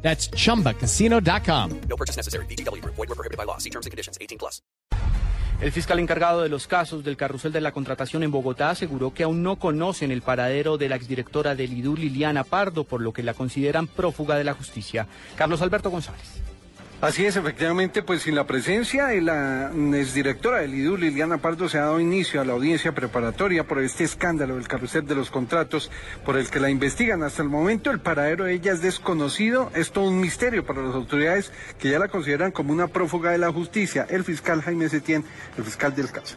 That's chumbacasino.com. No purchase necessary. Void were prohibited by law. See terms and conditions. 18 plus. El fiscal encargado de los casos del carrusel de la contratación en Bogotá aseguró que aún no conocen el paradero de la exdirectora del IDU, Liliana Pardo, por lo que la consideran prófuga de la justicia. Carlos Alberto González. Así es, efectivamente, pues sin la presencia de la exdirectora del IDU, Liliana Pardo, se ha dado inicio a la audiencia preparatoria por este escándalo del carrusel de los contratos por el que la investigan. Hasta el momento el paradero de ella es desconocido, es todo un misterio para las autoridades que ya la consideran como una prófuga de la justicia. El fiscal Jaime Setién, el fiscal del caso.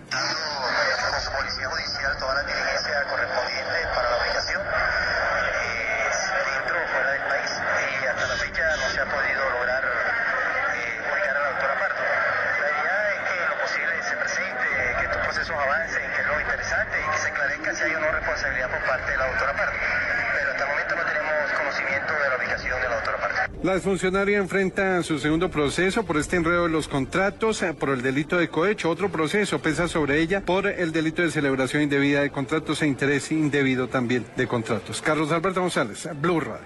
Policía Judicial toda la diligencia correspondiente para la ubicación eh, dentro o fuera del país y hasta la fecha no se ha podido lograr eh, ubicar a la doctora Pardo. La idea es que lo posible se presente, procesos avancen, que es lo interesante y que se esclarezca si hay o no responsabilidad por parte de la doctora Pardo. Pero hasta el momento no tenemos conocimiento de la ubicación de la doctora Pardo. La exfuncionaria enfrenta su segundo proceso por este enredo de los contratos, eh, por el delito de cohecho. Otro proceso pesa sobre ella por el delito de celebración indebida de contratos e interés indebido también de contratos. Carlos Alberto González, Blue Radio.